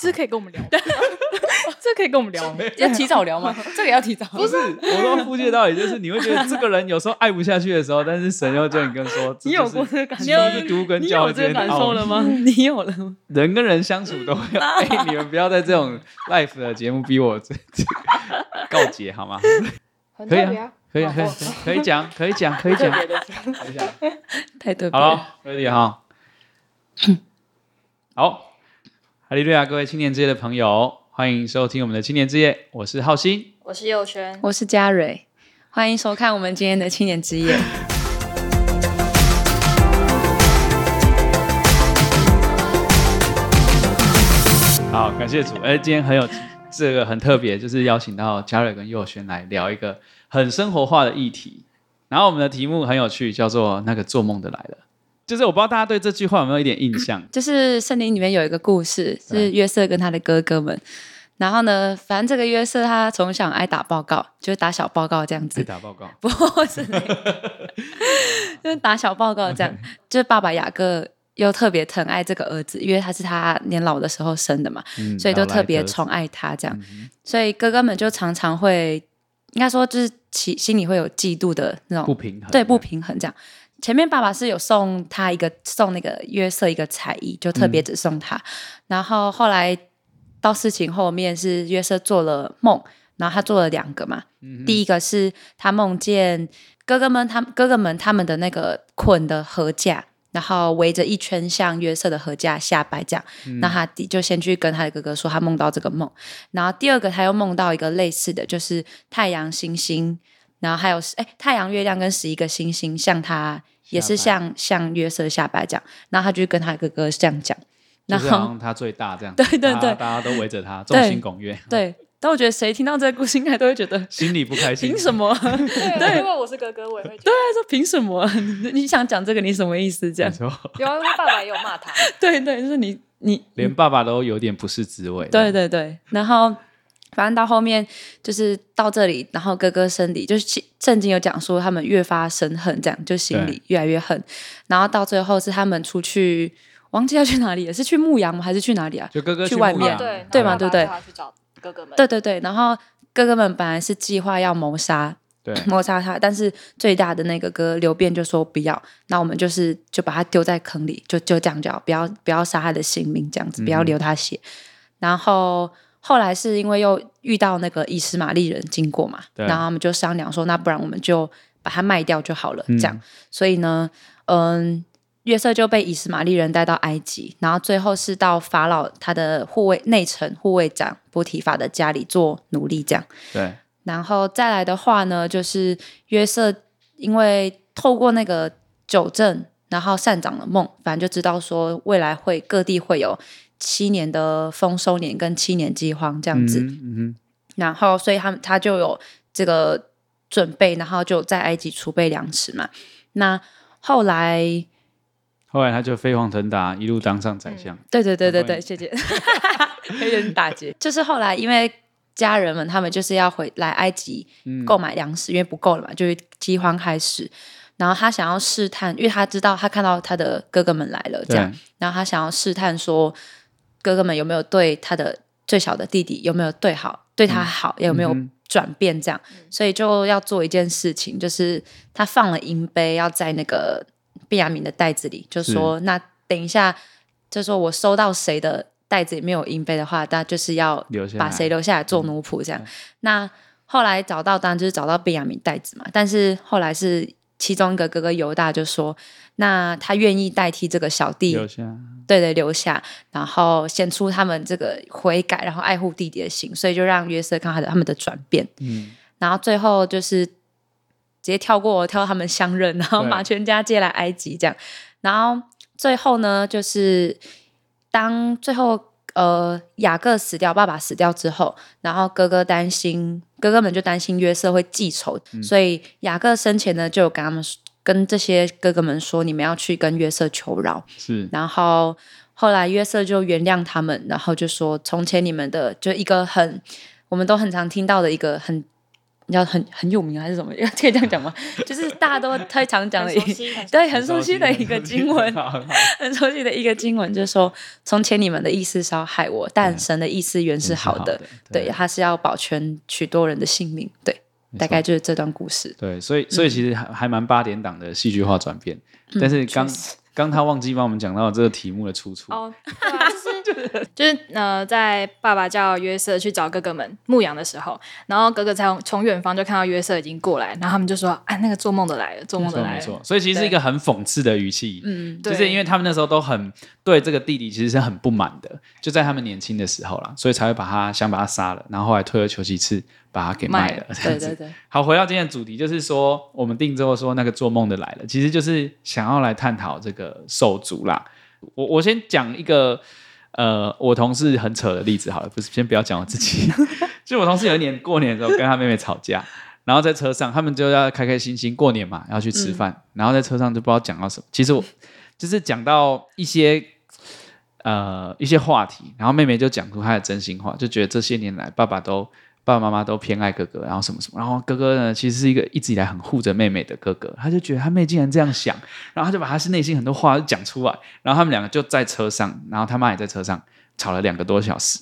这可以跟我们聊，这可以跟我们聊，要提早聊吗？这个要提早。不是，我说夫妻的道理就是，你会觉得这个人有时候爱不下去的时候，但是神又叫你跟说，你有过这个感受？基督跟教会之间感受了吗？你有了吗？人跟人相处都要，哎，你们不要在这种 life 的节目逼我告解好吗？可以啊，可以，可以，可以讲，可以讲，可以讲，可以讲，太特别。好了，ready 哈，好。哈利路亚，各位青年之夜的朋友，欢迎收听我们的青年之夜。我是浩鑫，我是佑轩，我是嘉蕊。欢迎收看我们今天的青年之夜。好，感谢主。哎，今天很有这个很特别，就是邀请到嘉蕊跟佑轩来聊一个很生活化的议题。然后我们的题目很有趣，叫做“那个做梦的来了”。就是我不知道大家对这句话有没有一点印象？就是圣经里面有一个故事，是约瑟跟他的哥哥们。然后呢，反正这个约瑟他从小爱打报告，就是打小报告这样子。打报告？不是，就是打小报告这样。就是爸爸雅各又特别疼爱这个儿子，因为他是他年老的时候生的嘛，嗯、所以就特别宠爱他这样。嗯、所以哥哥们就常常会，应该说就是其心里会有嫉妒的那种不平衡，对，不平衡这样。前面爸爸是有送他一个送那个约瑟一个彩衣，就特别只送他。嗯、然后后来到事情后面是约瑟做了梦，然后他做了两个嘛。嗯、第一个是他梦见哥哥们，他哥哥们他们的那个捆的合架，然后围着一圈像约瑟的合架下拜这样。那、嗯、他就先去跟他的哥哥说他梦到这个梦。然后第二个他又梦到一个类似的就是太阳星星，然后还有哎太阳月亮跟十一个星星像他。也是像像约瑟下拜这样，然后他就跟他哥哥这样讲，然后他最大这样，对对对，大家都围着他，众星拱月。对，但我觉得谁听到这个故事，应该都会觉得心里不开心。凭什么？对，因为我是哥哥，我也会觉得。对，说凭什么？你想讲这个，你什么意思？这样。有啊，他爸爸也有骂他。对对，就是你你连爸爸都有点不是滋味。对对对，然后。反正到后面就是到这里，然后哥哥生里就是圣经有讲说他们越发生恨，这样就心里越来越恨，然后到最后是他们出去，忘记要去哪里了，是去牧羊吗？还是去哪里啊？就哥哥去外面，对对嘛，对不对？去找哥哥们，对对对。然后哥哥们本来是计划要谋杀，对，谋杀他，但是最大的那个哥刘辩就说不要，那我们就是就把他丢在坑里，就就这样叫不要不要杀他的性命，这样子不要流他血，嗯、然后。后来是因为又遇到那个以斯玛利人经过嘛，然后他们就商量说，那不然我们就把它卖掉就好了，嗯、这样。所以呢，嗯，约瑟就被以斯玛利人带到埃及，然后最后是到法老他的护卫内臣护卫长波提法的家里做奴隶，这样。对。然后再来的话呢，就是约瑟因为透过那个酒政，然后善长的梦，反正就知道说未来会各地会有。七年的丰收年跟七年饥荒这样子，嗯嗯、然后所以他们他就有这个准备，然后就在埃及储备粮食嘛。那后来，后来他就飞黄腾达，一路当上宰相。对对对对对，谢谢，黑人打劫。就是后来因为家人们他们就是要回来埃及购买粮食，嗯、因为不够了嘛，就是饥荒开始。然后他想要试探，因为他知道他看到他的哥哥们来了，这样，然后他想要试探说。哥哥们有没有对他的最小的弟弟有没有对好，对他好，嗯、有没有转变这样？嗯、所以就要做一件事情，就是他放了银杯要在那个毕亚明的袋子里，就说那等一下，就说我收到谁的袋子里面有银杯的话，那就是要把谁留下来做奴仆这样。嗯、那后来找到当然就是找到毕亚明袋子嘛，但是后来是其中一个哥哥犹大就说。那他愿意代替这个小弟，留下对对，留下，然后显出他们这个悔改，然后爱护弟弟的心，所以就让约瑟看他的他们的转变。嗯，然后最后就是直接跳过跳他们相认，然后把全家接来埃及这样。然后最后呢，就是当最后呃雅各死掉，爸爸死掉之后，然后哥哥担心哥哥们就担心约瑟会记仇，嗯、所以雅各生前呢就跟他们。跟这些哥哥们说，你们要去跟约瑟求饶。是，然后后来约瑟就原谅他们，然后就说：从前你们的就一个很，我们都很常听到的一个很你知道很很有名还是什么？可以这样讲吗？就是大家都太常讲的一 对很熟悉的一个经文，很熟悉的一个经文，就是说从前你们的意思是要害我，但神的意思原是好的。对，他是要保全许多人的性命。对，大概就是这段故事。对，所以所以其实还还蛮八点档的戏剧化转变，嗯、但是刚。刚他忘记帮我们讲到这个题目的出处哦，对啊，就是 就是呃，在爸爸叫约瑟去找哥哥们牧羊的时候，然后哥哥才从从远方就看到约瑟已经过来，然后他们就说：“啊，那个做梦的来了，做梦的来了。”没错，所以其实是一个很讽刺的语气，嗯，就是因为他们那时候都很对这个弟弟其实是很不满的，就在他们年轻的时候啦，所以才会把他想把他杀了，然后后来退而求其次把他给卖了，这样子。对对对。好，回到今天的主题，就是说我们定之后说那个做梦的来了，其实就是想要来探讨这个手足啦。我我先讲一个呃，我同事很扯的例子好了，不是先不要讲我自己，就我同事有一年过年的时候跟他妹妹吵架，然后在车上他们就要开开心心过年嘛，要去吃饭，嗯、然后在车上就不知道讲到什么，其实我就是讲到一些呃一些话题，然后妹妹就讲出她的真心话，就觉得这些年来爸爸都。爸爸妈妈都偏爱哥哥，然后什么什么，然后哥哥呢，其实是一个一直以来很护着妹妹的哥哥，他就觉得他妹竟然这样想，然后他就把他是内心很多话讲出来，然后他们两个就在车上，然后他妈也在车上吵了两个多小时，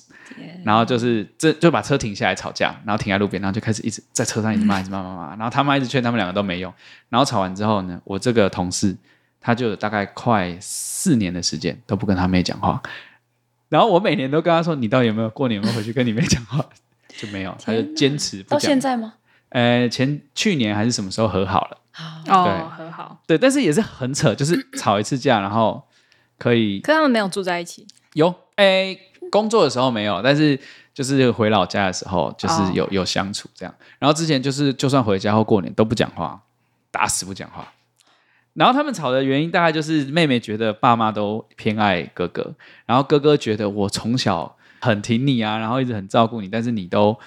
然后就是这就把车停下来吵架，然后停在路边，然后就开始一直在车上一直骂，一直骂骂骂，然后他妈一直劝他们两个都没用，然后吵完之后呢，我这个同事他就大概快四年的时间都不跟他妹讲话，然后我每年都跟他说，你到底有没有过年有没有回去跟你妹讲话？就没有，他就坚持不讲。到现在吗？呃，前去年还是什么时候和好了？哦，对和好。对，但是也是很扯，就是吵一次架，然后可以。可他们没有住在一起。有，哎，工作的时候没有，但是就是回老家的时候，就是有、哦、有相处这样。然后之前就是，就算回家或过年都不讲话，打死不讲话。然后他们吵的原因大概就是妹妹觉得爸妈都偏爱哥哥，然后哥哥觉得我从小。很挺你啊，然后一直很照顾你，但是你都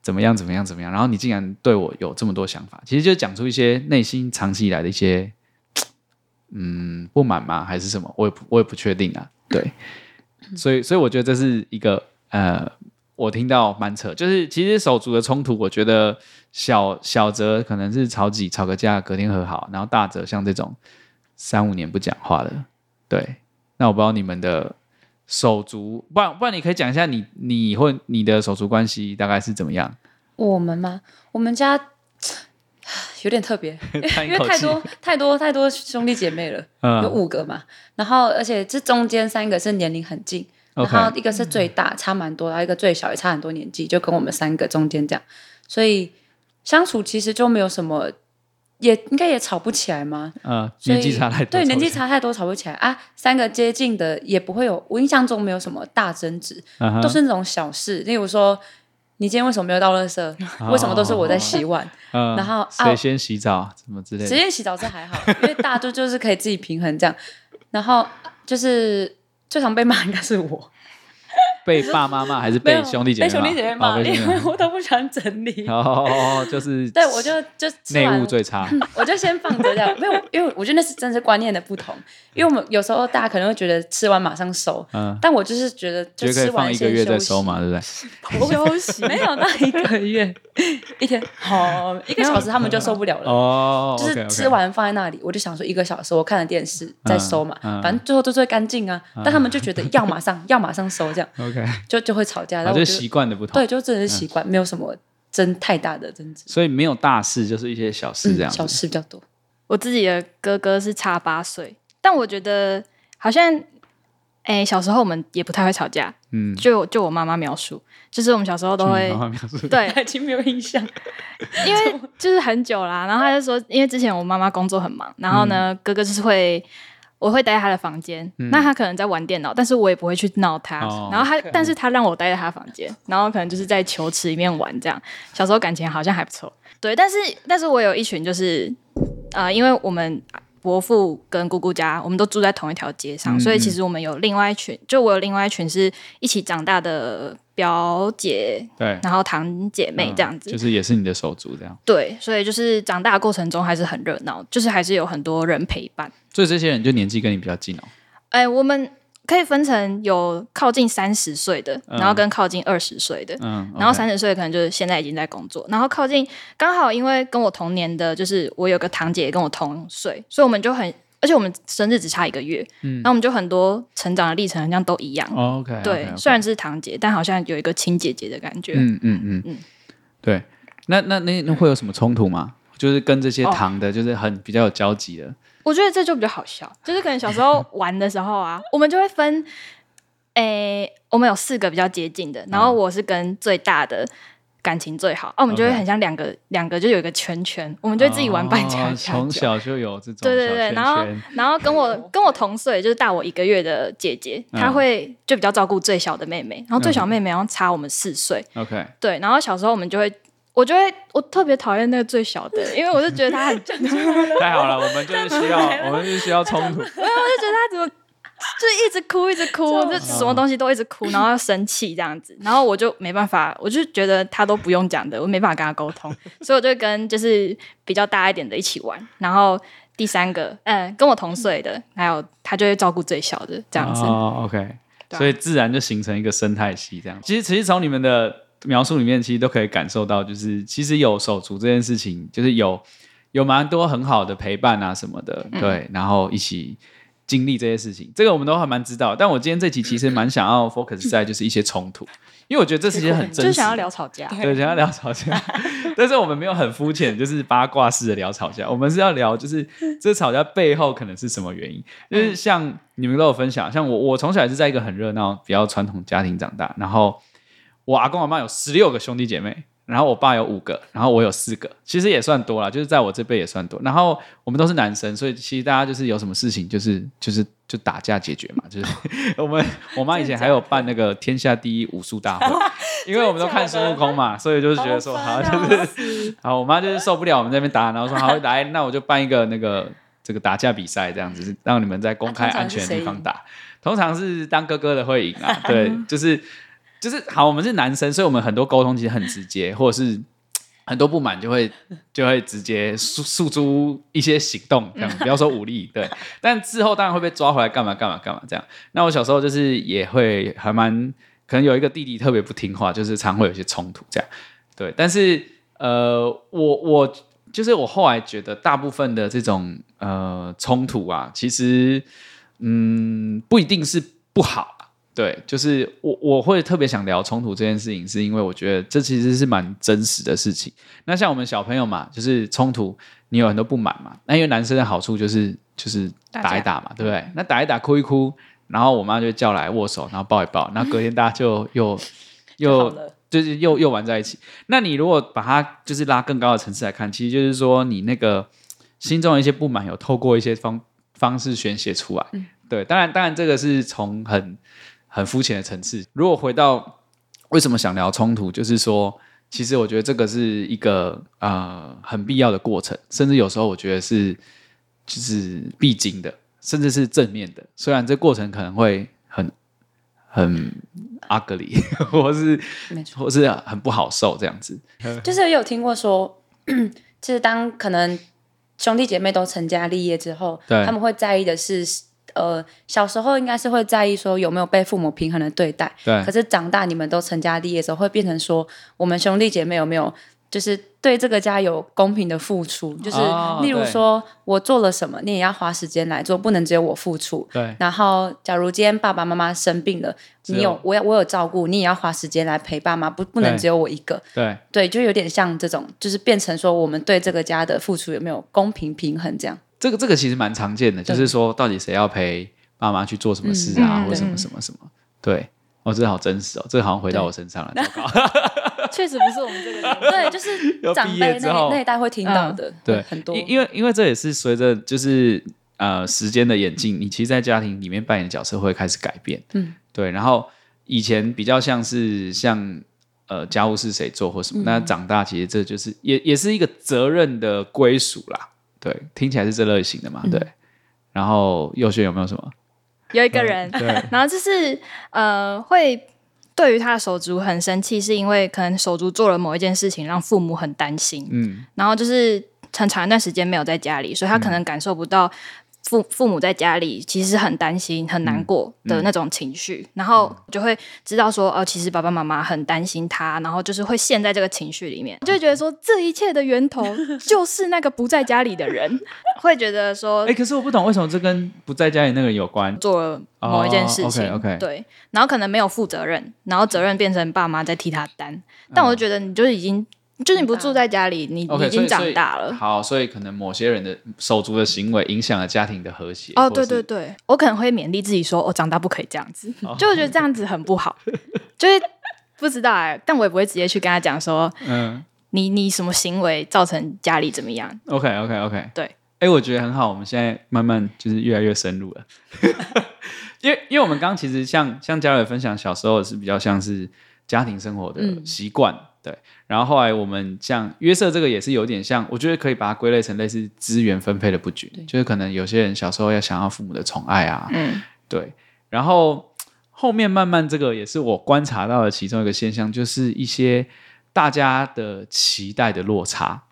怎么样怎么样怎么样，然后你竟然对我有这么多想法，其实就讲出一些内心长期以来的一些嗯不满吗？还是什么？我也不我也不确定啊。对，所以所以我觉得这是一个呃，我听到蛮扯，就是其实手足的冲突，我觉得小小则可能是吵几吵个架，隔天和好，然后大则像这种三五年不讲话的。对，那我不知道你们的。手足，不然不然，你可以讲一下你你或你的手足关系大概是怎么样？我们吗？我们家 有点特别，因为太多太多太多兄弟姐妹了，嗯、有五个嘛。然后而且这中间三个是年龄很近，然后一个是最大，差蛮多，然后一个最小也差很多年纪，就跟我们三个中间这样，所以相处其实就没有什么。也应该也吵不起来吗？嗯，年纪差太多，对，年纪差太多吵不起来啊。三个接近的也不会有，我印象中没有什么大争执，嗯、都是那种小事。例如说，你今天为什么没有倒垃圾？哦、为什么都是我在洗碗？嗯、然后谁先洗澡？什么之类的？谁先洗澡这还好，因为大多就是可以自己平衡这样。然后就是最常被骂应该是我。被爸妈骂还是被兄弟姐妹骂？被兄弟姐妹骂，因为我都不想整理。哦，就是 对，我就就内务最差。我就先放着这样，没有，因为我觉得那是真是观念的不同。因为我们有时候大家可能会觉得吃完马上收，嗯，但我就是觉得就吃完先休息，一个月再收嘛，对不对？休息没有那一个月，一天好一个小时他们就受不了了。哦，就是吃完放在那里，我就想说一个小时我看了电视再收嘛，反正最后都是干净啊。但他们就觉得要马上要马上收这样。就就会吵架，然后就习惯的不同。对，就真的是习惯，没有什么争太大的争执。所以没有大事，就是一些小事这样。小事比较多。我自己的哥哥是差八岁，但我觉得好像，哎，小时候我们也不太会吵架。嗯，就就我妈妈描述，就是我们小时候都会，对，已经没有印象，因为就是很久啦。然后他就说，因为之前我妈妈工作很忙，然后呢，哥哥就是会。我会待在他的房间，嗯、那他可能在玩电脑，但是我也不会去闹他。哦、然后他，但是他让我待在他房间，然后可能就是在球池里面玩这样。小时候感情好像还不错，对。但是，但是我有一群就是，呃，因为我们伯父跟姑姑家，我们都住在同一条街上，嗯、所以其实我们有另外一群，就我有另外一群是一起长大的表姐，对，然后堂姐妹这样子，嗯、就是也是你的手足这样。对，所以就是长大的过程中还是很热闹，就是还是有很多人陪伴。所以这些人就年纪跟你比较近哦。哎，我们可以分成有靠近三十岁的，然后跟靠近二十岁的，嗯，然后三十岁可能就是现在已经在工作，然后靠近刚好因为跟我同年的，就是我有个堂姐跟我同岁，所以我们就很，而且我们生日只差一个月，嗯，那我们就很多成长的历程好像都一样，哦，OK，对，虽然是堂姐，但好像有一个亲姐姐的感觉，嗯嗯嗯。嗯，对，那那那那会有什么冲突吗？就是跟这些堂的，就是很比较有交集的。我觉得这就比较好笑，就是可能小时候玩的时候啊，我们就会分，诶、欸，我们有四个比较接近的，然后我是跟最大的感情最好，哦、啊，我们就会很像两个两个就有一个圈圈，我们就会自己玩扮家家酒，从小就有这种对对对，然后然后跟我跟我同岁，就是大我一个月的姐姐，她会就比较照顾最小的妹妹，然后最小妹妹然后差我们四岁，OK，对，然后小时候我们就会。我就会我特别讨厌那个最小的，因为我就觉得他很太好了，我们就是需要，我们就是需要冲突。没有，我就觉得他怎么就一直哭，一直哭，就什么东西都一直哭，然后要生气这样子，然后我就没办法，我就觉得他都不用讲的，我没办法跟他沟通，所以我就跟就是比较大一点的一起玩，然后第三个，嗯，跟我同岁的，还有他就会照顾最小的这样子。哦，OK，所以自然就形成一个生态系这样。其实，其实从你们的。描述里面其实都可以感受到，就是其实有手足这件事情，就是有有蛮多很好的陪伴啊什么的，对，嗯、然后一起经历这些事情，这个我们都还蛮知道。但我今天这期其实蛮想要 focus 在就是一些冲突，因为我觉得这是一些很真实，就想要聊吵架，对，想要聊吵架，但是我们没有很肤浅，就是八卦式的聊吵架，我们是要聊就是这吵架背后可能是什么原因，就是像你们都有分享，像我我从小也是在一个很热闹、比较传统家庭长大，然后。我阿公阿妈有十六个兄弟姐妹，然后我爸有五个，然后我有四个，其实也算多了，就是在我这辈也算多。然后我们都是男生，所以其实大家就是有什么事情，就是就是就打架解决嘛。就是 我们我妈以前还有办那个天下第一武术大会，因为我们都看孙悟空嘛，所以就是觉得说好就是好，我妈就是受不了我们在那边打，然后说好来，那我就办一个那个这个打架比赛，这样子让你们在公开安全的地方打。通常是当哥哥的会赢啊，对，就是。就是好，我们是男生，所以我们很多沟通其实很直接，或者是很多不满就会就会直接诉诉诸一些行动，这样不要说武力，对。但之后当然会被抓回来干嘛干嘛干嘛这样。那我小时候就是也会还蛮可能有一个弟弟特别不听话，就是常会有一些冲突这样。对，但是呃，我我就是我后来觉得大部分的这种呃冲突啊，其实嗯不一定是不好。对，就是我我会特别想聊冲突这件事情，是因为我觉得这其实是蛮真实的事情。那像我们小朋友嘛，就是冲突，你有很多不满嘛。那因为男生的好处就是就是打一打嘛，对不对？那打一打，哭一哭，然后我妈就叫来握手，然后抱一抱，然后隔天大家就又又就，就是又又玩在一起。那你如果把它就是拉更高的层次来看，其实就是说你那个心中的一些不满，有透过一些方方式宣泄出来。嗯、对，当然当然这个是从很。很肤浅的层次。如果回到为什么想聊冲突，就是说，其实我觉得这个是一个呃很必要的过程，甚至有时候我觉得是就是必经的，甚至是正面的。虽然这过程可能会很很 ugly，或是或是很不好受这样子。就是有听过说，就是当可能兄弟姐妹都成家立业之后，对他们会在意的是。呃，小时候应该是会在意说有没有被父母平衡的对待，对。可是长大你们都成家立业的时候，会变成说我们兄弟姐妹有没有就是对这个家有公平的付出？就是例如说我做了什么，你也要花时间来做，不能只有我付出。对。然后，假如今天爸爸妈妈生病了，你有我要我有照顾，你也要花时间来陪爸妈，不不能只有我一个。对。对，就有点像这种，就是变成说我们对这个家的付出有没有公平平衡这样。这个这个其实蛮常见的，就是说到底谁要陪爸妈去做什么事啊，嗯、或什么什么什么？对，哦，这个好真实哦，这个好像回到我身上了。确实不是我们这个年代，对，就是 长辈那那一代会听到的，嗯、对，很多。因为因为这也是随着就是呃时间的演进，你其实，在家庭里面扮演的角色会开始改变。嗯，对。然后以前比较像是像呃家务事谁做或什么，嗯、那长大其实这就是也也是一个责任的归属啦。对，听起来是这类型的嘛？对。嗯、然后右轩有没有什么？有一个人，嗯、对。然后就是呃，会对于他的手足很生气，是因为可能手足做了某一件事情，让父母很担心。嗯。然后就是很长一段时间没有在家里，所以他可能感受不到父父母在家里其实很担心、很难过的那种情绪，嗯嗯、然后就会知道说，哦，其实爸爸妈妈很担心他，然后就是会陷在这个情绪里面，就会觉得说，这一切的源头就是那个不在家里的人，会觉得说，哎、欸，可是我不懂为什么这跟不在家里那个人有关，做了某一件事情、哦、，OK，, okay 对，然后可能没有负责任，然后责任变成爸妈在替他担，但我就觉得你就是已经。就是你不住在家里，你已经长大了。好，所以可能某些人的手足的行为影响了家庭的和谐。哦，对对对，我可能会勉励自己说，我长大不可以这样子，就我觉得这样子很不好。就是不知道哎，但我也不会直接去跟他讲说，嗯，你你什么行为造成家里怎么样？OK OK OK，对，哎，我觉得很好，我们现在慢慢就是越来越深入了。因为因为我们刚刚其实像像嘉伟分享小时候是比较像是家庭生活的习惯。对，然后后来我们像约瑟这个也是有点像，我觉得可以把它归类成类似资源分配的不均，就是可能有些人小时候要想要父母的宠爱啊，嗯，对，然后后面慢慢这个也是我观察到的其中一个现象，就是一些大家的期待的落差，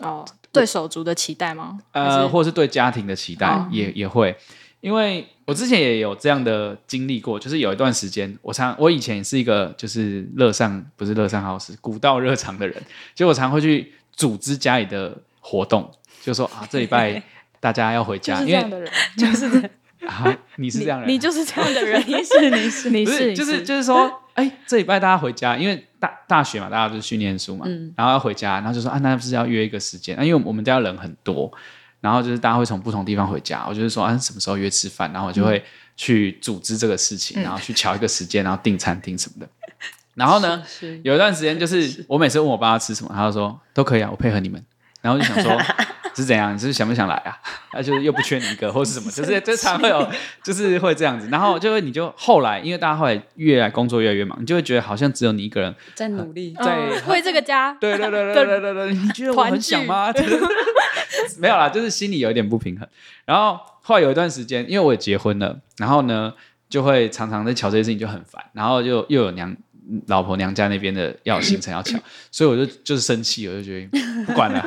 哦，对手足的期待吗？呃，或是对家庭的期待也、哦、也会。因为我之前也有这样的经历过，就是有一段时间，我常我以前也是一个就是乐善不是乐善好施，古道热肠的人，就我常会去组织家里的活动，就说啊这礼拜 大家要回家，因为就是这样 啊你是这样人，你就是这样的人，你是你是你是就是就是说，哎这礼拜大家回家，因为大大学嘛，大家都是去念书嘛，然后要回家，然后就说啊那不是要约一个时间啊，因为我们家人很多。然后就是大家会从不同地方回家，我就是说啊，什么时候约吃饭，然后我就会去组织这个事情，嗯、然后去瞧一个时间，然后订餐厅什么的。然后呢，有一段时间就是我每次问我爸吃什么，他就说都可以啊，我配合你们。然后就想说 是怎样，你是想不想来啊？那 就是又不缺你一个，或是什么，就是经常会有，就是会这样子。然后就会你就后来，因为大家后来越来工作越来越忙，你就会觉得好像只有你一个人在努力，在为这个家。对对对对对对对，你觉得我很想吗？没有啦，就是心里有一点不平衡。然后后来有一段时间，因为我也结婚了，然后呢，就会常常在瞧这些事情就很烦，然后就又有娘老婆娘家那边的要行程要巧，所以我就就是生气，我就觉得 不管了，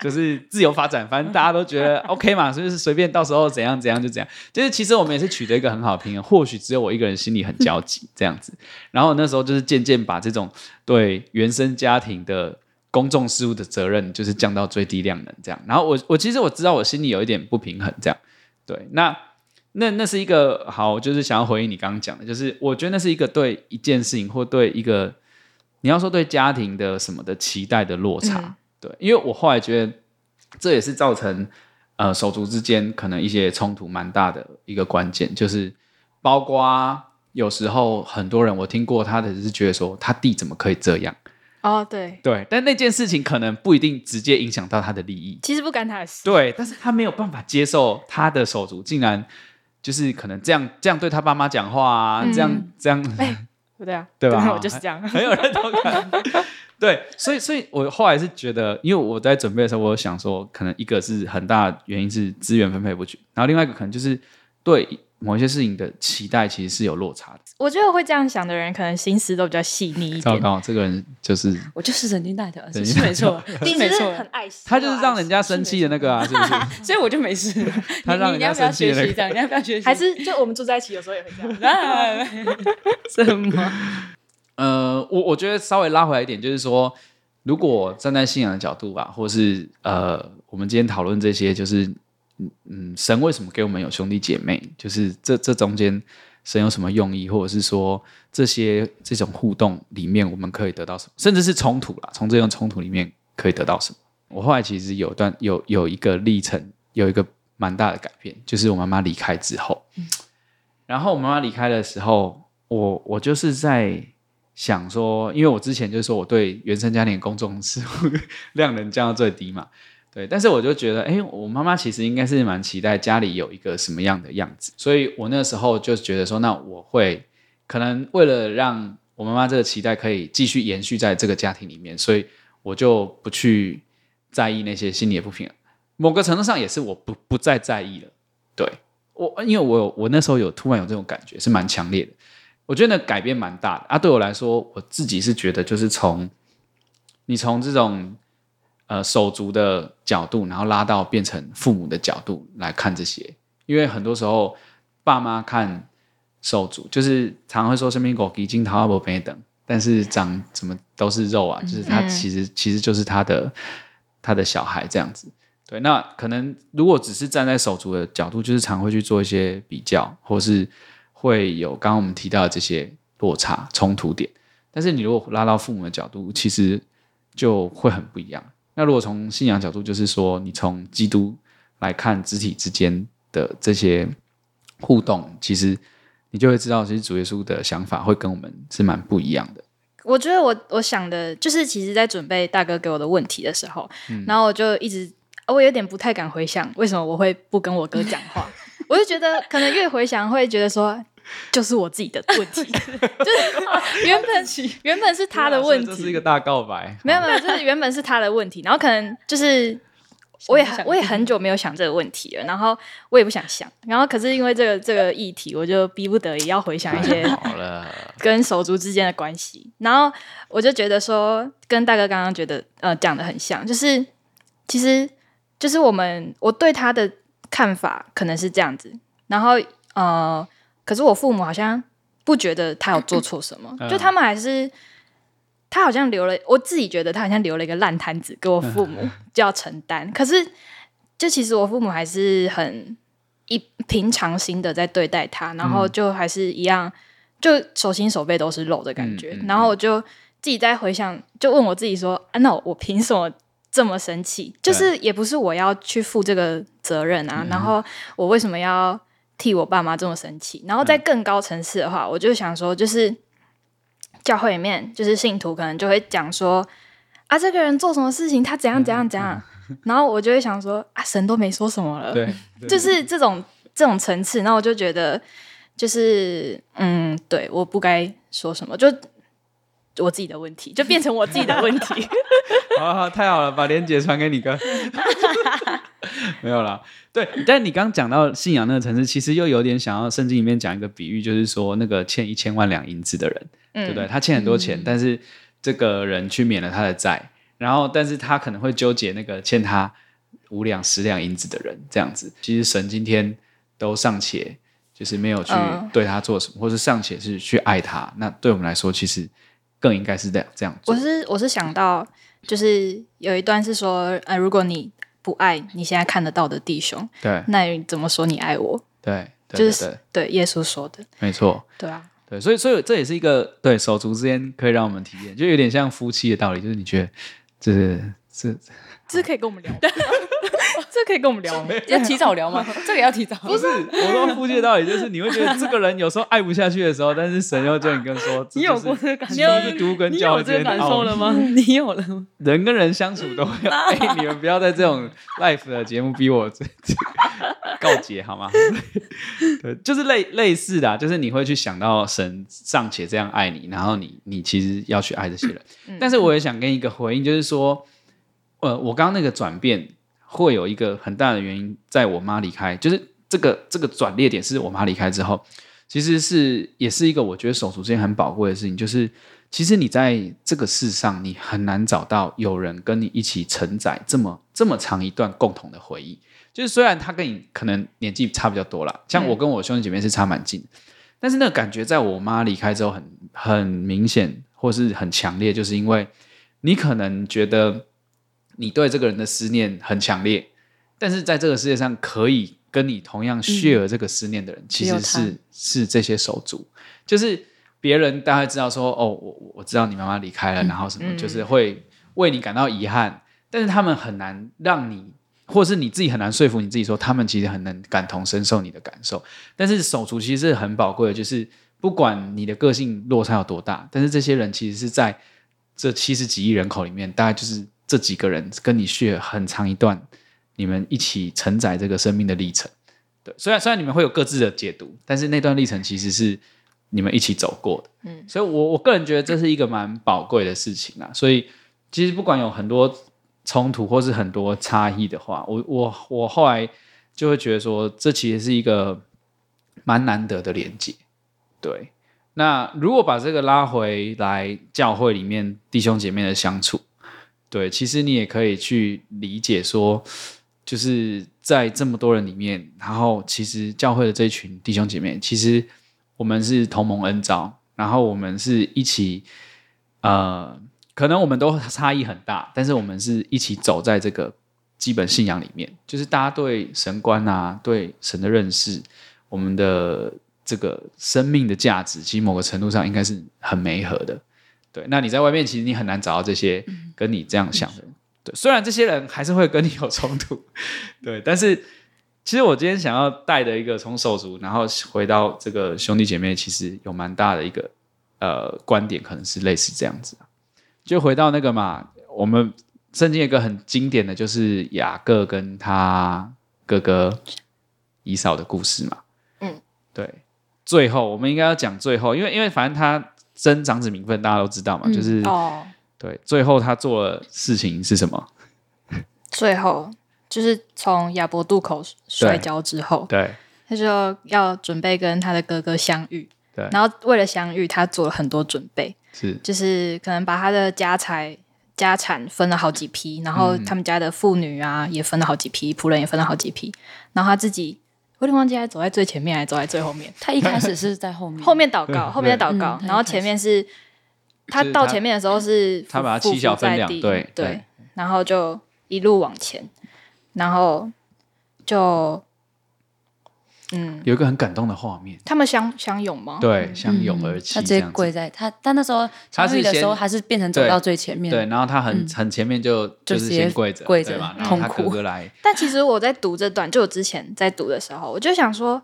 就是自由发展，反正大家都觉得 OK 嘛，所以就是随便到时候怎样怎样就怎样。就是其实我们也是取得一个很好的平衡，或许只有我一个人心里很焦急这样子。然后那时候就是渐渐把这种对原生家庭的。公众事务的责任就是降到最低量能，这样。然后我我其实我知道我心里有一点不平衡，这样。对，那那那是一个好，就是想要回应你刚刚讲的，就是我觉得那是一个对一件事情或对一个你要说对家庭的什么的期待的落差。嗯、对，因为我后来觉得这也是造成呃手足之间可能一些冲突蛮大的一个关键，就是包括有时候很多人我听过他的是觉得说他弟怎么可以这样。哦，对对，但那件事情可能不一定直接影响到他的利益，其实不干他的事。对，但是他没有办法接受他的手足竟然就是可能这样这样对他爸妈讲话啊，嗯、这样这样，哎，不对啊，对吧？我就是这样，很有认同感。对，所以所以我后来是觉得，因为我在准备的时候，我想说，可能一个是很大原因是资源分配不均，然后另外一个可能就是对。某一些事情的期待其实是有落差的。我觉得会这样想的人，可能心思都比较细腻一点。糟糕，这个人就是我就是神经大条，是没错，是没错，很爱惜。他就是让人家生气的那个啊，是不是？所以我就没事。他让人家生气的那个，你要不要学习？还是就我们住在一起，有时候也会这样。什么？呃，我我觉得稍微拉回来一点，就是说，如果站在信仰的角度吧，或是呃，我们今天讨论这些，就是。嗯嗯，神为什么给我们有兄弟姐妹？就是这这中间神有什么用意，或者是说这些这种互动里面我们可以得到什么，甚至是冲突啦，从这种冲突里面可以得到什么？我后来其实有段有有一个历程，有一个蛮大的改变，就是我妈妈离开之后，嗯、然后我妈妈离开的时候，我我就是在想说，因为我之前就是说我对原生家庭公众事务 量能降到最低嘛。对，但是我就觉得，哎，我妈妈其实应该是蛮期待家里有一个什么样的样子，所以我那时候就觉得说，那我会可能为了让我妈妈这个期待可以继续延续在这个家庭里面，所以我就不去在意那些心理的不平衡。某个程度上也是我不不再在意了。对，我，因为我我那时候有突然有这种感觉，是蛮强烈的。我觉得那改变蛮大的啊。对我来说，我自己是觉得就是从你从这种。呃，手足的角度，然后拉到变成父母的角度来看这些，因为很多时候爸妈看手足，就是常常会说身边狗已经逃不平等，但是长怎么都是肉啊，就是他其实、嗯、其实就是他的他的小孩这样子。对，那可能如果只是站在手足的角度，就是常会去做一些比较，或是会有刚刚我们提到的这些落差冲突点。但是你如果拉到父母的角度，其实就会很不一样。那如果从信仰角度，就是说你从基督来看肢体之间的这些互动，其实你就会知道，其实主耶稣的想法会跟我们是蛮不一样的。我觉得我我想的就是，其实在准备大哥给我的问题的时候，嗯、然后我就一直。我有点不太敢回想，为什么我会不跟我哥讲话？我就觉得可能越回想，会觉得说，就是我自己的问题，就是原本 原本是他的问题，这是一个大告白。没有没有，就是原本是他的问题，然后可能就是我也很我也很久没有想这个问题了，然后我也不想想，然后可是因为这个这个议题，我就逼不得已要回想一些 跟手足之间的关系，然后我就觉得说，跟大哥刚刚觉得呃讲的很像，就是其实。就是我们我对他的看法可能是这样子，然后呃，可是我父母好像不觉得他有做错什么，嗯、就他们还是他好像留了，我自己觉得他好像留了一个烂摊子给我父母就要承担，嗯、可是就其实我父母还是很一平常心的在对待他，然后就还是一样，就手心手背都是肉的感觉，嗯、然后我就自己在回想，就问我自己说，啊，那我凭什么？这么生气，就是也不是我要去负这个责任啊。对然后我为什么要替我爸妈这么生气？然后在更高层次的话，嗯、我就想说，就是教会里面，就是信徒可能就会讲说啊，这个人做什么事情，他怎样怎样怎样。嗯、然后我就会想说啊，神都没说什么了，对，就是这种这种层次。然后我就觉得，就是嗯，对，我不该说什么，就我自己的问题，就变成我自己的问题。好，好，太好了，把连结传给你哥。没有啦，对，但你刚讲到信仰那个层次，其实又有点想要圣经里面讲一个比喻，就是说那个欠一千万两银子的人，嗯、对不对？他欠很多钱，嗯、但是这个人去免了他的债，然后但是他可能会纠结那个欠他五两十两银子的人，这样子。其实神今天都尚且就是没有去对他做什么，嗯、或是尚且是去爱他，那对我们来说，其实更应该是这样这样做。我是我是想到。就是有一段是说，呃，如果你不爱你现在看得到的弟兄，对，那你怎么说你爱我？对，对就是对，对。耶稣说的，没错，对啊，对，所以所以这也是一个对手足之间可以让我们体验，就有点像夫妻的道理，就是你觉得这是这这可以跟我们聊。这可以跟我们聊吗？要提早聊吗？这个要提早。不是，我说夫妻的道理就是，你会觉得这个人有时候爱不下去的时候，但是神又叫你跟说，你有过这个感受？跟教之间的感受 了吗？你有了吗？人跟人相处都会有。哎，你们不要在这种 life 的节目逼我告解好吗？对，就是类类似的，就是你会去想到神尚且这样爱你，然后你你其实要去爱这些人。但是我也想跟一个回应，就是说，呃，我刚刚那个转变。会有一个很大的原因，在我妈离开，就是这个这个转捩点是我妈离开之后，其实是也是一个我觉得手足之间很宝贵的事情，就是其实你在这个世上，你很难找到有人跟你一起承载这么这么长一段共同的回忆。就是虽然他跟你可能年纪差比较多啦，像我跟我兄弟姐妹是差蛮近，但是那个感觉在我妈离开之后很很明显，或是很强烈，就是因为你可能觉得。你对这个人的思念很强烈，但是在这个世界上可以跟你同样 share 这个思念的人，嗯、其实是是这些手足。就是别人大概知道说，哦，我我知道你妈妈离开了，嗯、然后什么，嗯、就是会为你感到遗憾。但是他们很难让你，或是你自己很难说服你自己说，他们其实很能感同身受你的感受。但是手足其实是很宝贵的，就是不管你的个性落差有多大，但是这些人其实是在这七十几亿人口里面，大概就是。这几个人跟你 share 很长一段，你们一起承载这个生命的历程。对，虽然虽然你们会有各自的解读，但是那段历程其实是你们一起走过的。嗯，所以我我个人觉得这是一个蛮宝贵的事情啊。所以其实不管有很多冲突或是很多差异的话，我我我后来就会觉得说，这其实是一个蛮难得的连接。对，那如果把这个拉回来，教会里面弟兄姐妹的相处。对，其实你也可以去理解说，就是在这么多人里面，然后其实教会的这群弟兄姐妹，其实我们是同盟恩召，然后我们是一起，呃，可能我们都差异很大，但是我们是一起走在这个基本信仰里面，就是大家对神观啊，对神的认识，我们的这个生命的价值，其实某个程度上应该是很媒合的。对，那你在外面，其实你很难找到这些跟你这样想的人。对，虽然这些人还是会跟你有冲突，对，但是其实我今天想要带的一个从手足，然后回到这个兄弟姐妹，其实有蛮大的一个呃观点，可能是类似这样子。就回到那个嘛，我们圣经有一个很经典的就是雅各跟他哥哥以扫的故事嘛。嗯，对，最后我们应该要讲最后，因为因为反正他争长子名分，大家都知道嘛，嗯、就是哦。对，最后他做的事情是什么？最后就是从亚伯渡口摔跤之后，对，他就要准备跟他的哥哥相遇。对，然后为了相遇，他做了很多准备，是，就是可能把他的家财、家产分了好几批，然后他们家的妇女啊也分了好几批，仆人也分了好几批，然后他自己，我有点忘记，他走在最前面，还是走在最后面？他一开始是在后面，后面祷告，后面在祷告，然后前面是。他到前面的时候是他把他七小分两，对对，然后就一路往前，然后就嗯，有一个很感动的画面，他们相相拥吗？对，相拥而泣，他直接跪在他，他那时候他的时候还是变成走到最前面，对，然后他很很前面就就是先跪着跪着嘛，然后他哥哥来。但其实我在读这段，就我之前在读的时候，我就想说，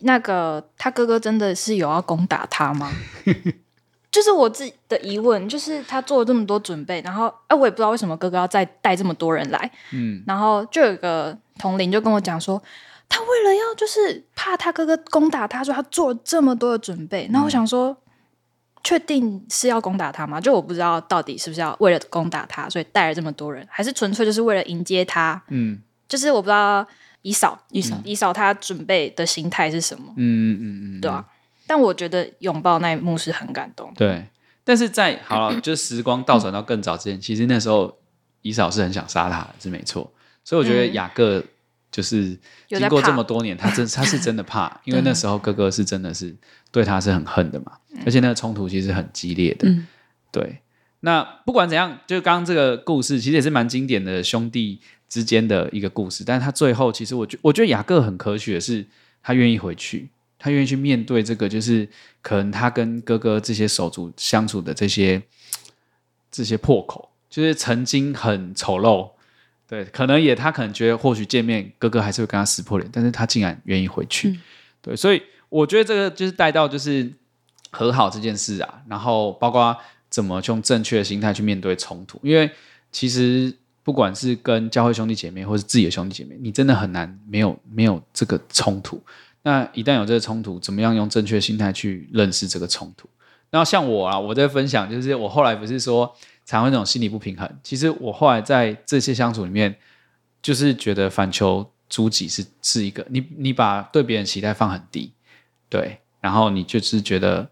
那个他哥哥真的是有要攻打他吗？就是我自己的疑问，就是他做了这么多准备，然后哎，我也不知道为什么哥哥要再带这么多人来，嗯，然后就有一个同龄就跟我讲说，他为了要就是怕他哥哥攻打他，说他做了这么多的准备，然后我想说，嗯、确定是要攻打他吗？就我不知道到底是不是要为了攻打他，所以带了这么多人，还是纯粹就是为了迎接他？嗯，就是我不知道以嫂以嫂以嫂他准备的心态是什么？嗯嗯嗯嗯，对啊。但我觉得拥抱那一幕是很感动。对，但是在好了，就是时光倒转到更早之前，其实那时候以嫂是很想杀他，是没错。所以我觉得雅各就是经过这么多年，他真他是真的怕，因为那时候哥哥是真的是对他是很恨的嘛，而且那个冲突其实很激烈的。对，那不管怎样，就刚刚这个故事其实也是蛮经典的兄弟之间的一个故事，但是他最后其实我觉我觉得雅各很可取的是，他愿意回去。他愿意去面对这个，就是可能他跟哥哥这些手足相处的这些这些破口，就是曾经很丑陋，对，可能也他可能觉得或许见面哥哥还是会跟他撕破脸，但是他竟然愿意回去，嗯、对，所以我觉得这个就是带到就是和好这件事啊，然后包括怎么用正确的心态去面对冲突，因为其实不管是跟教会兄弟姐妹，或是自己的兄弟姐妹，你真的很难没有没有这个冲突。那一旦有这个冲突，怎么样用正确心态去认识这个冲突？然后像我啊，我在分享，就是我后来不是说常会那种心理不平衡。其实我后来在这些相处里面，就是觉得反求诸己是是一个，你你把对别人期待放很低，对，然后你就是觉得，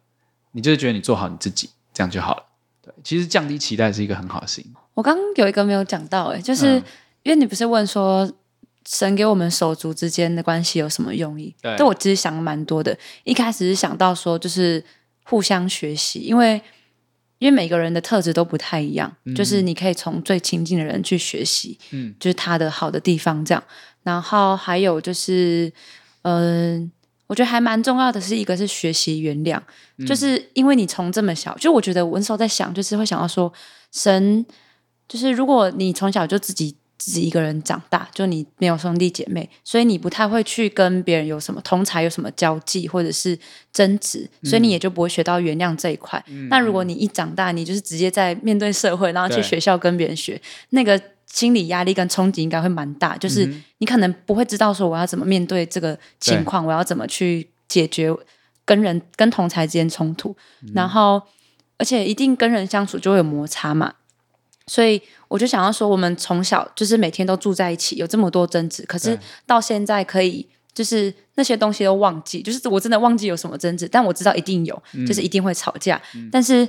你就是觉得你做好你自己，这样就好了。对，其实降低期待是一个很好的事情。我刚刚有一个没有讲到，哎，就是、嗯、因为你不是问说。神给我们手足之间的关系有什么用意？对，但我其实想蛮多的。一开始是想到说，就是互相学习，因为因为每个人的特质都不太一样，嗯、就是你可以从最亲近的人去学习，嗯，就是他的好的地方这样。然后还有就是，嗯、呃，我觉得还蛮重要的是一个是学习原谅，嗯、就是因为你从这么小，就我觉得我那时候在想，就是会想要说，神就是如果你从小就自己。自己一个人长大，就你没有兄弟姐妹，所以你不太会去跟别人有什么同才，有什么交际或者是争执，所以你也就不会学到原谅这一块。嗯、那如果你一长大，你就是直接在面对社会，然后去学校跟别人学，那个心理压力跟冲击应该会蛮大。就是你可能不会知道说我要怎么面对这个情况，我要怎么去解决跟人跟同才之间冲突，嗯、然后而且一定跟人相处就会有摩擦嘛。所以我就想要说，我们从小就是每天都住在一起，有这么多争执，可是到现在可以就是那些东西都忘记，就是我真的忘记有什么争执，但我知道一定有，就是一定会吵架。嗯、但是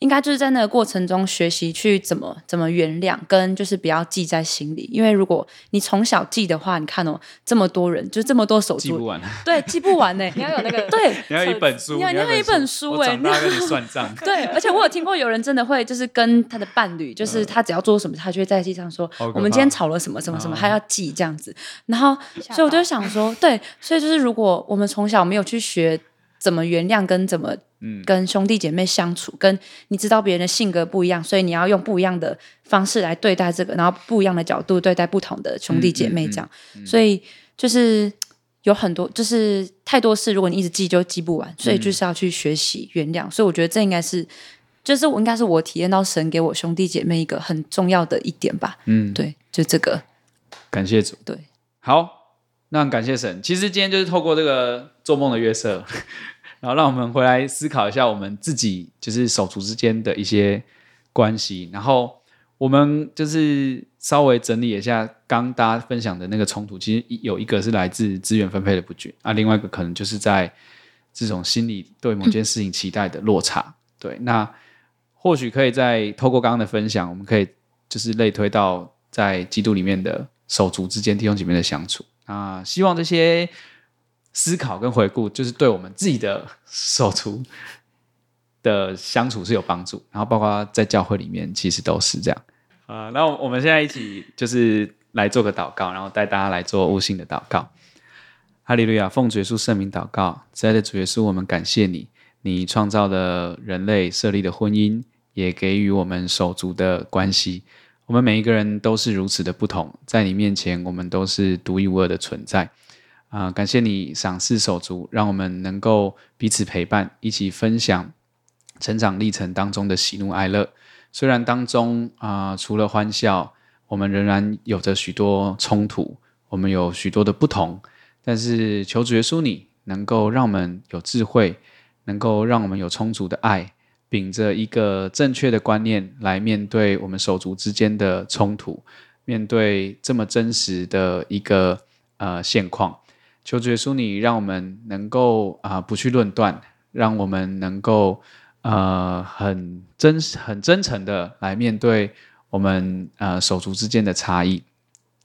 应该就是在那个过程中学习去怎么怎么原谅，跟就是不要记在心里。因为如果你从小记的话，你看哦，这么多人，就这么多手足，记不完。对，记不完呢。你要有那个，对，你要一本书，你要你要一本书哎，我跟你算账。对，而且我有听过有人真的会，就是跟他的伴侣，就是他只要做什么，他就会在记上说，我们今天吵了什么什么什么，他要记这样子。然后，所以我就想说，对，所以就是如果我们从小没有去学怎么原谅，跟怎么。跟兄弟姐妹相处，跟你知道别人的性格不一样，所以你要用不一样的方式来对待这个，然后不一样的角度对待不同的兄弟姐妹，这样。所以就是有很多，就是太多事，如果你一直记就记不完，所以就是要去学习原谅。所以我觉得这应该是，就是我应该是我体验到神给我兄弟姐妹一个很重要的一点吧。嗯，对，就这个。感谢主。对，好，那感谢神。其实今天就是透过这个做梦的月色。然后让我们回来思考一下我们自己就是手足之间的一些关系，然后我们就是稍微整理一下刚大家分享的那个冲突，其实有一个是来自资源分配的不均啊，另外一个可能就是在这种心理对某件事情期待的落差。对，那或许可以再透过刚刚的分享，我们可以就是类推到在基督里面的手足之间弟兄姐妹的相处啊，希望这些。思考跟回顾，就是对我们自己的手足的相处是有帮助，然后包括在教会里面，其实都是这样。啊，那我们现在一起就是来做个祷告，然后带大家来做悟性的祷告。哈利路亚，奉主耶稣圣名祷告，亲爱的主耶稣，我们感谢你，你创造了人类，设立的婚姻，也给予我们手足的关系。我们每一个人都是如此的不同，在你面前，我们都是独一无二的存在。啊、感谢你赏赐手足，让我们能够彼此陪伴，一起分享成长历程当中的喜怒哀乐。虽然当中啊、除了欢笑，我们仍然有着许多冲突，我们有许多的不同。但是求主耶稣你能够让我们有智慧，能够让我们有充足的爱，秉着一个正确的观念来面对我们手足之间的冲突，面对这么真实的一个呃现况。求主耶稣，你让我们能够啊、不去论断，让我们能够呃很真很真诚的来面对我们呃手足之间的差异，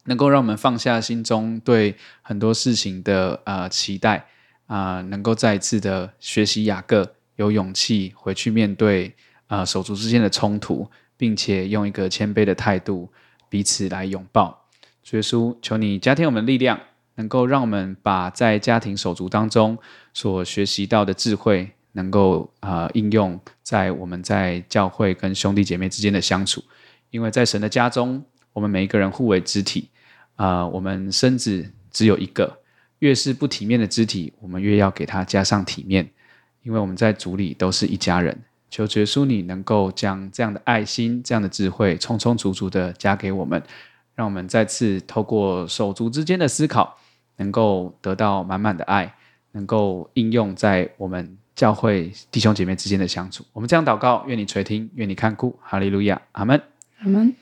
能够让我们放下心中对很多事情的呃期待啊、能够再一次的学习雅各有勇气回去面对啊、手足之间的冲突，并且用一个谦卑的态度彼此来拥抱。主耶稣，求你加添我们力量。能够让我们把在家庭手足当中所学习到的智慧，能够啊、呃、应用在我们在教会跟兄弟姐妹之间的相处。因为在神的家中，我们每一个人互为肢体啊、我们身子只有一个，越是不体面的肢体，我们越要给它加上体面。因为我们在主里都是一家人。求耶稣你能够将这样的爱心、这样的智慧，充充足足的加给我们，让我们再次透过手足之间的思考。能够得到满满的爱，能够应用在我们教会弟兄姐妹之间的相处。我们这样祷告，愿你垂听，愿你看顾。哈利路亚，阿门，阿门。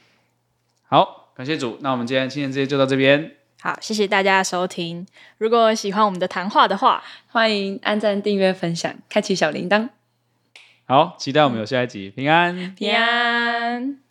好，感谢主。那我们今天今天这些就到这边。好，谢谢大家收听。如果喜欢我们的谈话的话，欢迎按赞、订阅、分享，开启小铃铛。好，期待我们有下一集。平安，平安。